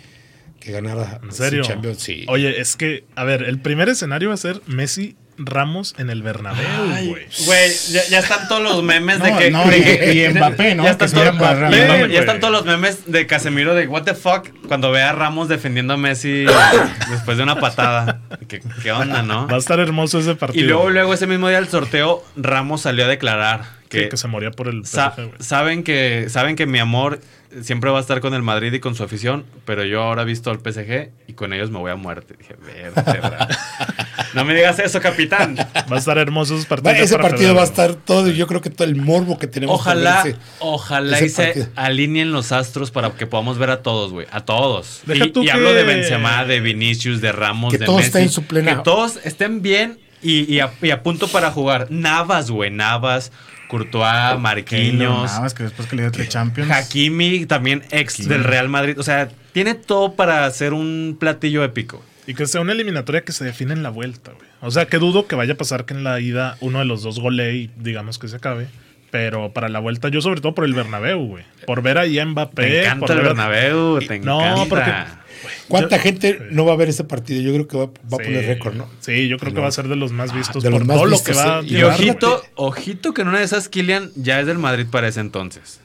que ganara ¿En serio? Champions. Sí. Oye, es que, a ver, el primer escenario va a ser Messi Ramos en el Bernabéu, güey. Güey, ya, ya están todos los memes de No, que. no, y- y Mbappé, ¿no? Ya están, Mbappé, Ramos, ya están todos los memes de Casemiro de What the fuck cuando ve a Ramos defendiendo a Messi después de una patada. ¿Qué, qué onda, no? Va a estar hermoso ese Y partido. luego, luego ese mismo día del sorteo, Ramos salió a declarar que, que, que se moría por el sa- saben que saben que mi amor siempre va a estar con el Madrid y con su afición, pero yo ahora he visto al PSG y con ellos me voy a muerte. Dije, no me digas eso, capitán. Va a estar hermoso esos Va- partidos. ese partido va a estar todo, yo creo que todo el morbo que tenemos. Ojalá, ese- ojalá ese y se alineen los astros para que podamos ver a todos, güey. A todos. Deja y tú y hablo de que- Benzema, de Vinicius, de Ramos, Que de todos Messi. estén en su plena- Que todos estén bien y, y a, y a punto para jugar. Navas, güey. Navas, Courtois, Marquinhos. Nada más que después que le dio tres Champions. Hakimi, también ex del Real Madrid. O sea, tiene todo para hacer un platillo épico. Y que sea una eliminatoria que se define en la vuelta, güey. O sea, que dudo que vaya a pasar que en la ida uno de los dos golee y digamos que se acabe. Pero para la vuelta, yo sobre todo por el Bernabéu, güey. Por ver ahí a Mbappé. Te encanta por el ver Bernabéu, te No, encanta. porque- ¿Cuánta Yo- gente no va a ver ese partido? Yo creo que va, va a poner récord, ¿no? Sí, yo creo que va a ser de los más vistos de los por más todo lo vistos, que va sí. Y Y ojito, ojito que en una de esas Kylian ya es del Madrid para ese entonces.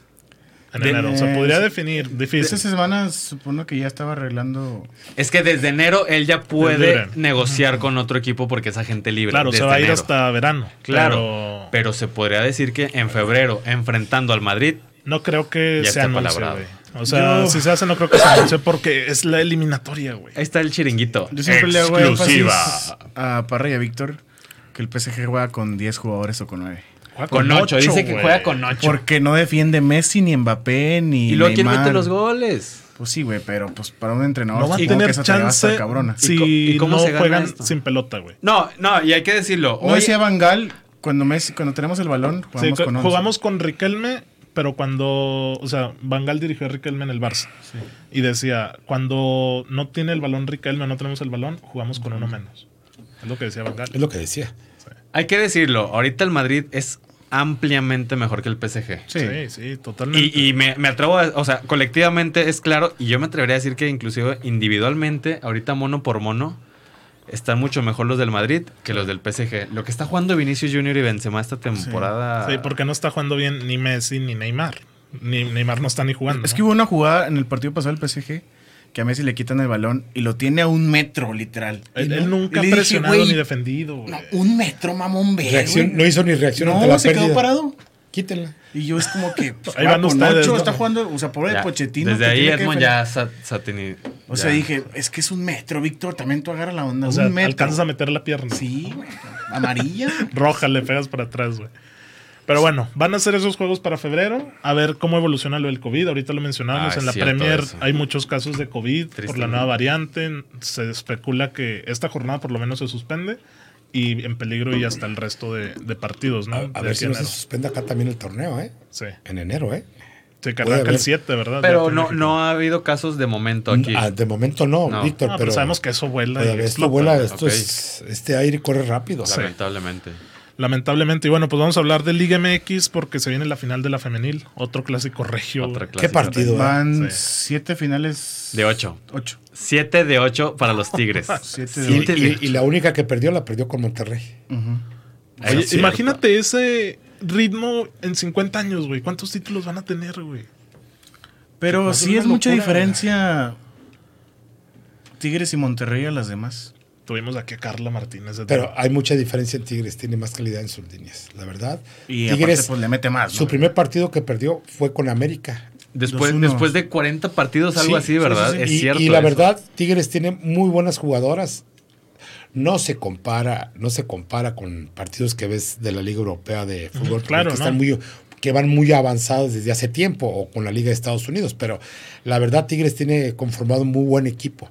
en enero. O sea, de- podría de- definir. Esa Difícil. semana supongo que ya estaba arreglando. Es que desde enero él ya puede negociar con otro equipo porque es agente libre. Claro, se va a ir enero. hasta verano. Claro, Pero pero... se podría decir que en febrero, enfrentando al Madrid, no creo que Ya se O sea, Yo- si se hace, no creo que se anuncie porque es la eliminatoria, güey. ahí está el chiringuito. Yo siempre le hago énfasis Exclusiva. a Parra y a Víctor que el PSG juega con 10 jugadores o con 9. Juega Con ocho, dice que juega con ocho. Porque no defiende Messi, ni Mbappé, ni. ¿Y luego quién mete los goles? Pues sí, güey, pero pues para un entrenador No va a que tener a chance cabrona. ¿Y co- si y cómo no se gana juegan esto? sin pelota, güey. No, no, y hay que decirlo. No Hoy, decía Bangal, cuando Messi, cuando tenemos el balón, jugamos co- con 11. jugamos con Riquelme, pero cuando, o sea, Bangal dirigió a Riquelme en el Barça. Y decía, cuando no tiene el balón Riquelme, no tenemos el balón, jugamos con uno menos. Es lo que decía Bangal. Es lo que decía. Hay que decirlo, ahorita el Madrid es ampliamente mejor que el PSG. Sí. Sí, sí, totalmente. Y, y me, me atrevo a, o sea, colectivamente es claro, y yo me atrevería a decir que inclusive individualmente, ahorita mono por mono, están mucho mejor los del Madrid que los del PSG. Lo que está jugando Vinicius Junior y Benzema esta temporada... Sí, porque no está jugando bien ni Messi ni Neymar. Ni Neymar no está ni jugando. Es ¿no? que hubo una jugada en el partido pasado del PSG que a Messi le quitan el balón y lo tiene a un metro, literal. Él, Y él no- nunca ha dije, presionado "Güey, ni defendido. no, un metro, mamón, ve. Reacción- güey". no hizo ni reacción No, ante la se pérdida. quedó parado. Quítenla. Y yo es como que. Pues, Ahí van con ustedes, ocho, ¿no? Está jugando, o sea, pobre Ya, Pochettino. Desde ahí Edmond ya sa- Satini- O sea, ya. dije, es que es un metro, Víctor. También tú agarra la onda. O sea, un metro. alcanzas a meter la pierna. Sí, güey. Amarilla. Roja, le pegas para atrás, güey. Pero bueno, van a hacer esos juegos para febrero. A ver cómo evoluciona lo del COVID. Ahorita lo mencionábamos Ah, en la Premier. eso. Hay muchos casos de COVID por la nueva variante. Se especula que esta jornada por lo menos se suspende. Y en peligro y hasta el resto de, de partidos, ¿no? A, a De ver si no se enero. suspende acá también el torneo, ¿eh? Sí. En enero, ¿eh? Sí, que Voy a arranca el ver. 7, ¿verdad? Pero no, no ha habido casos de momento aquí. Ah, de momento no, No. Víctor, Ah, pero, pero sabemos que eso vuela. y esto explota. vuela, esto Ok. es, este aire corre rápido. Lamentablemente. Lamentablemente. Y bueno, pues vamos a hablar de Liga MX porque se viene la final de la femenil. Otro clásico regio. Otra güey. ¿Qué partido? eh? Van Sí. siete finales. De 8. Ocho. 7 de 8 para los Tigres. Siete de Y, Siete de y- y la única que perdió la perdió con Monterrey. Oye, Es cierto. imagínate ese ritmo en 50 años, güey. ¿Cuántos títulos van a tener, güey? Pero ser sí es mucha diferencia Tigres y Monterrey a las demás. Tuvimos aquí a Carla Martínez. de- Pero hay mucha diferencia en Tigres, tiene más calidad en sus líneas, la verdad. Y Tigres, aparte, pues le mete más. ¿no? su primer partido que perdió fue con América. Después, 2-1. después de 40 partidos, algo Sí, así, sí, ¿verdad? sí, sí. Es y, cierto. y la eso. verdad, Tigres tiene muy buenas jugadoras. No se compara, no se compara con partidos que ves de la Liga Europea de fútbol, claro, que ¿no? están muy que van muy avanzados desde hace tiempo o con la Liga de Estados Unidos, pero la verdad Tigres tiene conformado un muy buen equipo.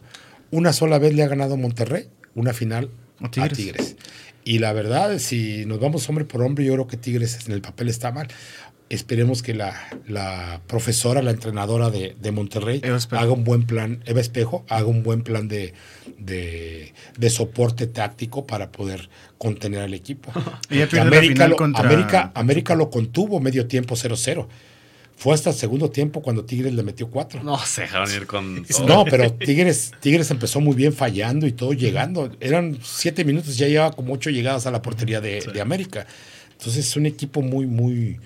Una sola vez le ha ganado Monterrey, una final A a Tigres. Y la verdad, si nos vamos hombre por hombre, yo creo que Tigres en el papel está mal. Esperemos que la, la profesora, la entrenadora de, de Monterrey, haga un buen plan, Eva Espejo, haga un buen plan de, de, de soporte táctico para poder contener al equipo. Lo, contra- América, América lo contuvo medio tiempo 0-0. Fue hasta el segundo tiempo cuando Tigres le metió cuatro. No se dejaron ir con. todo. No, pero Tigres, Tigres empezó muy bien fallando y todo llegando. Eran siete minutos, ya llevaba como ocho llegadas a la portería de, de América. Entonces es un equipo muy, muy,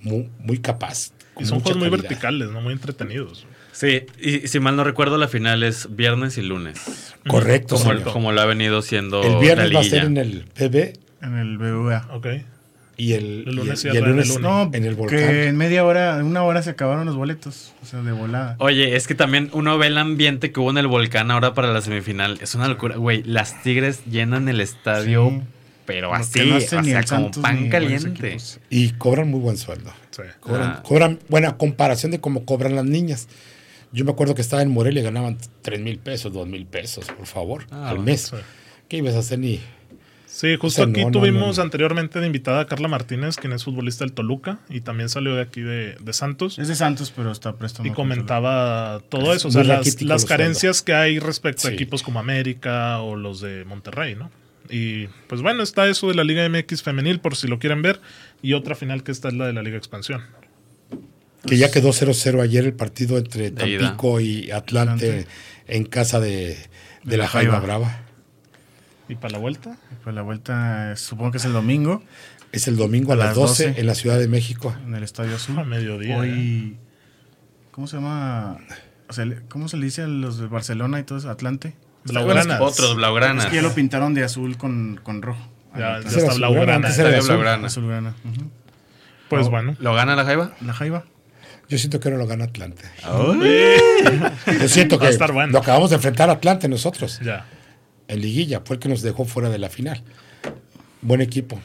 muy, muy capaz. Y son juegos muy verticales, ¿no? Muy entretenidos. Sí, y si mal no recuerdo, la final es viernes y lunes. Correcto, Como, señor. como lo ha venido siendo. El la viernes va a ser en el PB En el BBVA. Ok. Y el, El lunes y el- y cierra el en el lunes. No, en el volcán. que en media hora, en una hora se acabaron los boletos. O sea, de volada. Oye, es que también uno ve el ambiente que hubo en el volcán ahora para la semifinal. Es una locura. Güey, las Tigres llenan el estadio, Sí. pero así, que no o sea, como Santos pan caliente. Y cobran muy buen sueldo. Sí. Cobran, Ah. cobran buena comparación de cómo cobran las niñas. Yo me acuerdo que estaba en Morelia y ganaban 3 mil pesos, 2 mil pesos, por favor, Ah, al bueno, mes. sí. ¿Qué ibas a hacer ni? Sí, justo O sea, aquí no, no, tuvimos no. anteriormente de invitada a Carla Martínez, quien es futbolista del Toluca y también salió de aquí de, de Santos. Es de Santos, pero está prestando. Y comentaba todo Es eso, o sea, las, carencias que hay respecto a equipos como América o los de Monterrey, ¿no? Y pues bueno, está eso de la Liga MX femenil por si lo quieren ver y otra final que esta es la de la Liga Expansión. Que ya quedó 0-0 ayer el partido entre. Tampico y Atlante en casa de, de la la Jaiba. Brava. ¿Y para la vuelta? Pues la vuelta, eh, supongo que es el domingo, Es el domingo a, A las las 12, 12. en la Ciudad de México. en el Estadio Azul. A mediodía. ¿eh? Hoy. ¿Cómo se llama? O sea, ¿Cómo se le dice a los de Barcelona y todo eso? Atlante. Blaugranas. Otros blaugranas. Es que ya lo pintaron de azul con, con rojo. Ya, ya está Blaugrana. Estadio azul. blaugrana. Azulgrana. ujú. Pues bueno. ¿Lo gana la Jaiba? La Jaiba. Yo siento que ahora lo gana Atlante. Yo siento Va a que estar bueno. lo acabamos de enfrentar a Atlante nosotros. Ya. En liguilla, fue el que nos dejó fuera de la final. Buen equipo,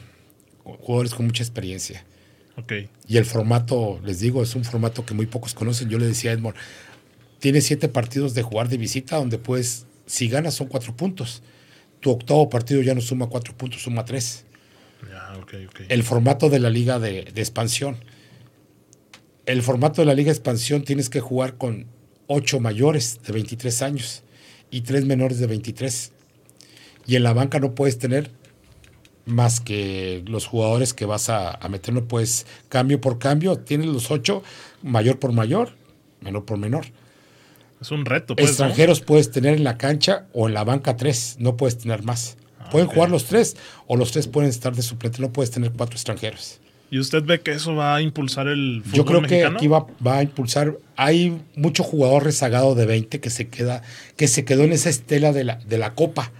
jugadores con mucha experiencia. Ok. Y el formato, les digo, es un formato que muy pocos conocen. Yo le decía a Edmond, tiene siete partidos de jugar de visita donde puedes, si ganas son cuatro puntos. Tu octavo partido ya no suma cuatro puntos, suma tres. El formato de la liga de, de expansión. El formato de la liga de expansión tienes que jugar con ocho mayores de 23 años y tres menores de 23. Y en la banca no puedes tener más que los jugadores que vas a, a meter, no puedes cambio por cambio, tienes los ocho, mayor por mayor, menor por menor. Es un reto. Pues, ¿no? Extranjeros puedes tener en la cancha o en la banca tres, no puedes tener más. Pueden ok. jugar los tres o los tres pueden estar de suplente, no puedes tener cuatro extranjeros. ¿Y usted ve que eso va a impulsar el fútbol Yo creo mexicano? que aquí va, va a impulsar. Hay mucho jugador rezagado de 20 que se queda, que se quedó en esa estela de la, de la copa.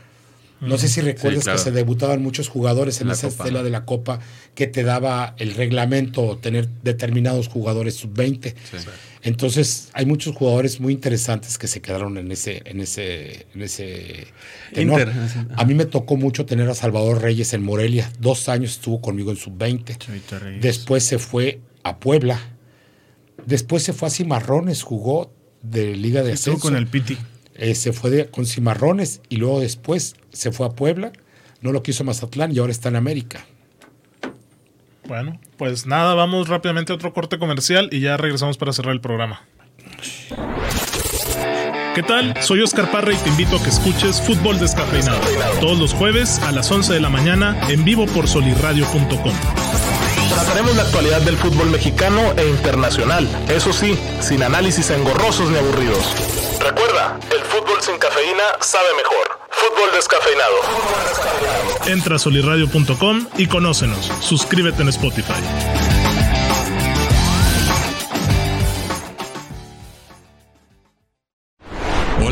No sé si recuerdas claro. que se debutaban muchos jugadores en La esa Copa. estela de la copa que te daba el reglamento tener determinados jugadores sub-20. Entonces hay muchos jugadores muy interesantes que se quedaron en ese, en ese, en ese tenor. Inter. A mí me tocó mucho tener a Salvador Reyes en Morelia. Dos años estuvo conmigo en sub-20. Chavito Reyes. Después se fue a Puebla. Después se fue a Cimarrones, jugó de Liga de Estuvo Ascenso. con el Piti. Eh, se fue de- con Cimarrones y luego después se fue a Puebla. No lo quiso Mazatlán y ahora está en América. Bueno, pues nada, vamos rápidamente a otro corte comercial y ya regresamos para cerrar el programa. ¿Qué tal? Soy Oscar Parra y te invito a que escuches Fútbol Descafeinado todos los jueves a las 11 de la mañana en vivo por solirradio.com. Trataremos la actualidad del fútbol mexicano e internacional. Eso sí, sin análisis engorrosos ni aburridos. El fútbol sin cafeína sabe mejor. Fútbol descafeinado. Entra a solirradio.com y conócenos. Suscríbete en Spotify.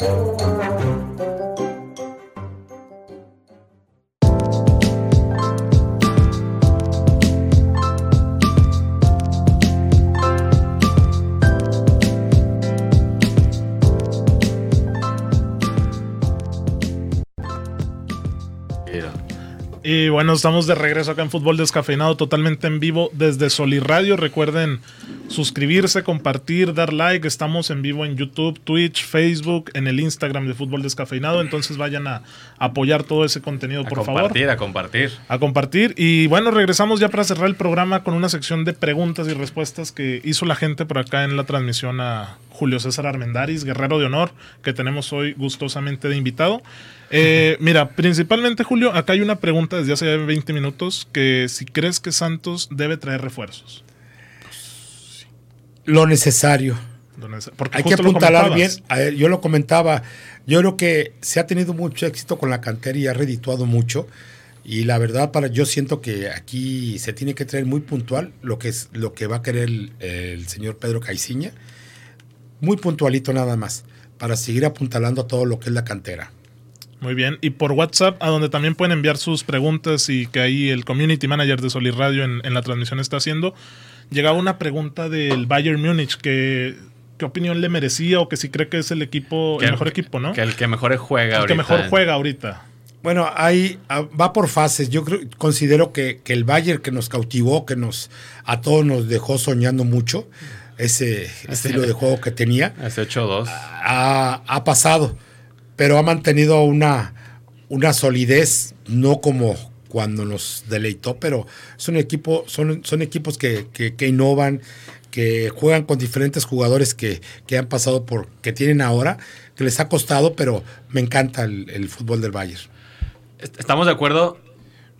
Y bueno, estamos de regreso acá en Fútbol Descafeinado, totalmente en vivo desde Soliradio. Recuerden suscribirse, compartir, dar like. Estamos en vivo en YouTube, Twitch, Facebook, en el Instagram de Fútbol Descafeinado. Entonces vayan a apoyar todo ese contenido, A por compartir, favor. a compartir. A compartir. Y bueno, regresamos ya para cerrar el programa con una sección de preguntas y respuestas que hizo la gente por acá en la transmisión a Julio César Armendaris, guerrero de honor, que tenemos hoy gustosamente de invitado. Eh, mira, principalmente Julio, acá hay una pregunta desde hace 20 minutos que si crees que Santos debe traer refuerzos. Lo necesario. Porque Hay que apuntalar bien. comentabas. A ver, yo lo comentaba. Yo creo que se ha tenido mucho éxito con la cantera y ha redituado mucho. Y la verdad, para yo siento que aquí se tiene que traer muy puntual lo que es lo que va a querer el, el señor Pedro Caiciña. Muy puntualito nada más. Para seguir apuntalando a todo lo que es la cantera. Muy bien. Y por WhatsApp, a donde también pueden enviar sus preguntas y que ahí el community manager de Solir Radio en, en la transmisión está haciendo, llegaba una pregunta del Bayern Múnich que qué opinión le merecía o que si cree que es el equipo, el Que- mejor equipo, ¿no? Que el que mejor juega el que mejor juega ahorita. Bueno, hay, ah, va por fases. Yo creo, considero que, que el Bayern que nos cautivó, que nos a todos nos dejó soñando mucho, ese estilo de juego que tenía, Hace 8-2. ha, ha pasado, pero ha mantenido una, una solidez, no como cuando nos deleitó, pero es un equipo, son, son equipos que, que- que innovan, que juegan con diferentes jugadores que, que han pasado por, que tienen ahora, que les ha costado, pero me encanta el, el fútbol del Bayern. Est- Estamos de acuerdo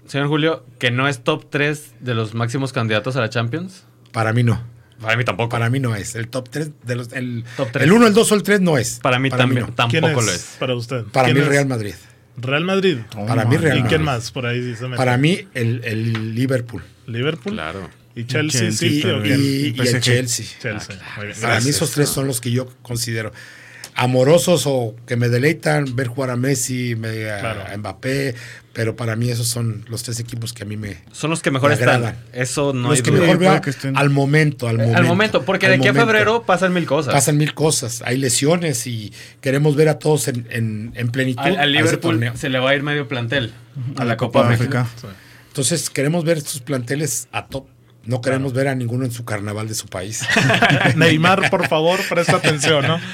señor Julio, que no es top 3 de los máximos candidatos a la Champions? Para mí no. Para mí tampoco. Para mí no es. El top 3 de los. El, Top tres. el 1, el 2 o el 3 no es. Para mí no. ¿Quién tampoco es lo es. para usted? Para ¿Quién mí es? Real Madrid. Real Madrid. Para mí Real ¿Y quién Madrid. más por ahí? sí se mete? Para mí el, el Liverpool. Liverpool. Claro. Y Chelsea, Chelsea sí, Y, el. Chelsea. Bien, Para mí esos tres son los que yo considero amorosos o que me deleitan ver jugar a Messi, me- a, Claro. a Mbappé, pero para mí esos son los tres equipos que a mí me Son los que mejor Me están. agradan. Eso no los hay que duda. mejor puede veo que estén- al momento, al momento. Al momento, porque de aquí a febrero pasan mil cosas. pasan mil cosas, hay lesiones y queremos ver a todos en, en- en plenitud. al, Liverpool se le va a ir medio plantel A la Copa África. Entonces queremos ver estos planteles a top. No queremos ver a ninguno en su carnaval de su país. Neymar, por favor, presta atención, ¿no?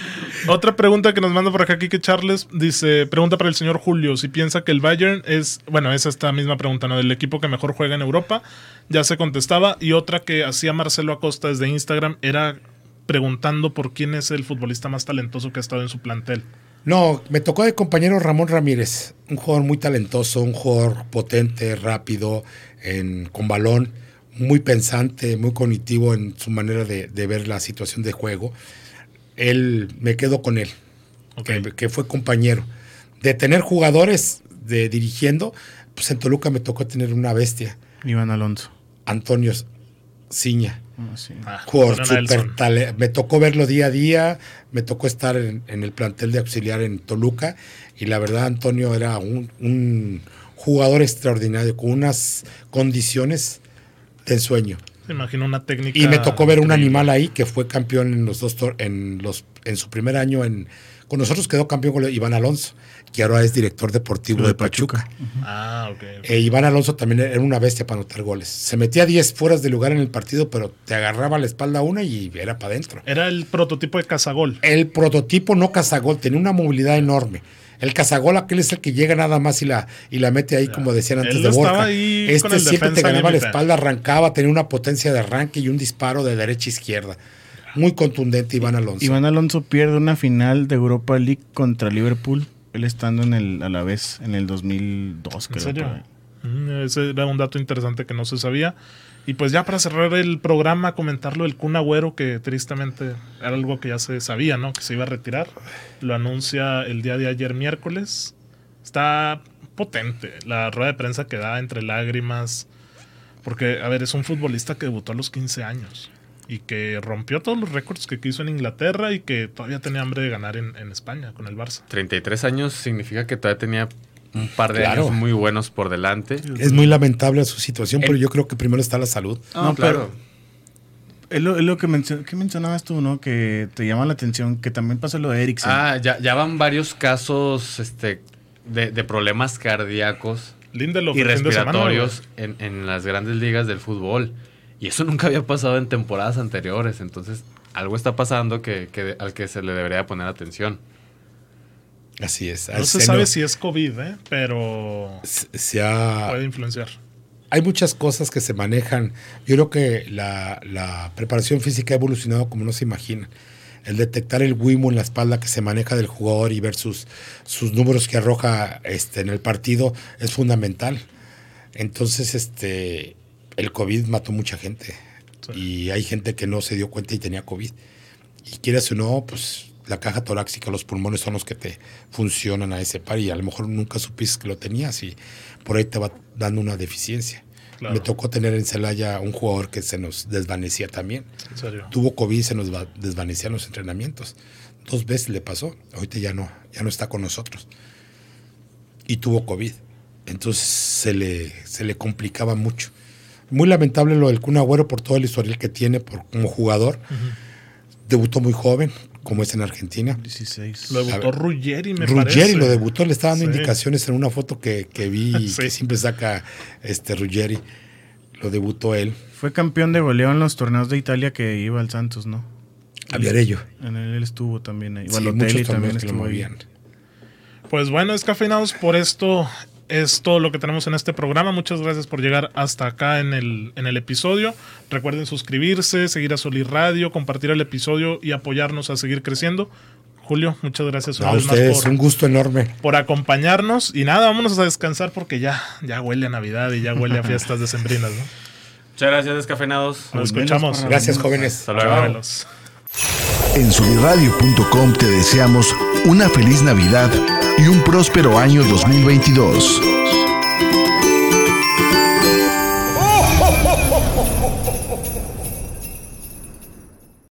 Otra pregunta que nos manda por acá Kike Charles dice, pregunta para el señor Julio, si piensa que el Bayern es, bueno, es esta misma pregunta, ¿no? Del equipo que mejor juega en Europa, ya se contestaba, y otra que hacía Marcelo Acosta desde Instagram era preguntando por quién es el futbolista más talentoso que ha estado en su plantel. No, me tocó de compañero Ramón Ramírez, un jugador muy talentoso, un jugador potente, rápido, con balón, muy pensante, muy cognitivo en su manera de ver la situación de juego. Él, me quedo con él, que, que fue compañero. De tener jugadores de dirigiendo, pues en Toluca me tocó tener una bestia, Iván Alonso. Antonio Ciña. Sí. Ah, tale- Me tocó verlo día a día, me tocó estar en, en el plantel de auxiliar en Toluca y la verdad Antonio era un, un jugador extraordinario con unas condiciones de ensueño. Se imagina una técnica. Y me tocó ver un animal ahí que fue campeón en los dos en los en su primer año en con nosotros quedó campeón con Iván Alonso, que ahora es director deportivo de de Pachuca. Pachuca. Ah, ok. ok. Eh, Iván Alonso también era una bestia para anotar goles. Se metía 10 fueras de lugar en el partido, pero te agarraba la espalda una y era para adentro. Era el prototipo de Cazagol. El prototipo no cazagol, tenía una movilidad enorme. El cazagol aquel es el que llega nada más y la, y la mete ahí, como decían antes Él de Borja. Este siempre te ganaba la espalda, arrancaba, tenía una potencia de arranque y un disparo de derecha a izquierda. Muy contundente Iván Alonso. Iván Alonso pierde una final de Europa League contra Liverpool, él estando en el a la vez en el 2002, ¿En creo. serio? ahí. Mm, Ese era un dato interesante que no se sabía. Y pues ya para cerrar el programa, comentarlo del Kun Agüero, que tristemente era algo que ya se sabía, ¿no? Que se iba a retirar. Lo anuncia el día de ayer miércoles. Está potente la rueda de prensa que da entre lágrimas. Porque, a ver, es un futbolista que debutó a los 15 años. Y que rompió todos los récords que quiso en Inglaterra y que todavía tenía hambre de ganar en, en España con el Barça. 33 años significa que todavía tenía un par de Claro. años muy buenos por delante. Es muy lamentable su situación, El- pero yo creo que primero está la salud. No, claro. Es lo, es lo que mencio- ¿qué mencionabas tú, ¿no? Que te llama la atención, que también pasa lo de Eriksen. Ah, ya, ya van varios casos este, de, de problemas cardíacos Lindelof y semana, respiratorios en, en las grandes ligas del fútbol. Y eso nunca había pasado en temporadas anteriores. Entonces, algo está pasando que, que- al que se le debería poner atención. Así es. No se sabe si es COVID, ¿eh? pero se- ha- puede influenciar. hay muchas cosas que se manejan. Yo creo que la, la preparación física ha evolucionado como no se imagina. El detectar el WIMO en la espalda que se maneja del jugador y ver sus, sus números que arroja este, en el partido es fundamental. Entonces, este, el COVID mató mucha gente. Y hay gente que no se dio cuenta y tenía COVID. Y quieras o no, pues la caja torácica, los pulmones son los que te funcionan a ese par y a lo mejor nunca supiste que lo tenías y por ahí te va dando una deficiencia. Claro. Me tocó tener en Celaya un jugador que se nos desvanecía también. En serio. Tuvo COVID y se nos va- desvanecían los entrenamientos. Dos veces le pasó. Ahorita ya no, ya no está con nosotros. Y tuvo COVID. Entonces se le, se le complicaba mucho. Muy lamentable lo del Kun Agüero por todo el historial que tiene por, como jugador. Debutó muy joven, como es en Argentina. 16. Lo debutó ver, Ruggeri, me Ruggeri parece. lo debutó, le estaba dando Sí. indicaciones en una foto que, que vi Sí. que siempre saca este Ruggeri. Lo debutó él. Fue campeón de goleo en los torneos de Italia que iba al Santos, ¿no? A Viarello. En él, él estuvo también ahí. Sí, Balotelli muchos también torneos que lo estuvo ahí. Pues bueno, descafeinados, por esto es todo lo que tenemos en este programa. Muchas gracias por llegar hasta acá en el, en el episodio. Recuerden suscribirse, seguir a Solir Radio, compartir el episodio y apoyarnos a seguir creciendo Julio, muchas gracias una A vez más ustedes, por, un gusto enorme. por acompañarnos. Y nada, vámonos a descansar porque ya, ya huele a Navidad y ya huele a fiestas decembrinas, ¿no? Muchas gracias, descafeinados. Nos escuchamos. Gracias, jóvenes. Hasta luego. En soliradio.com te deseamos una feliz Navidad y un próspero año 2022.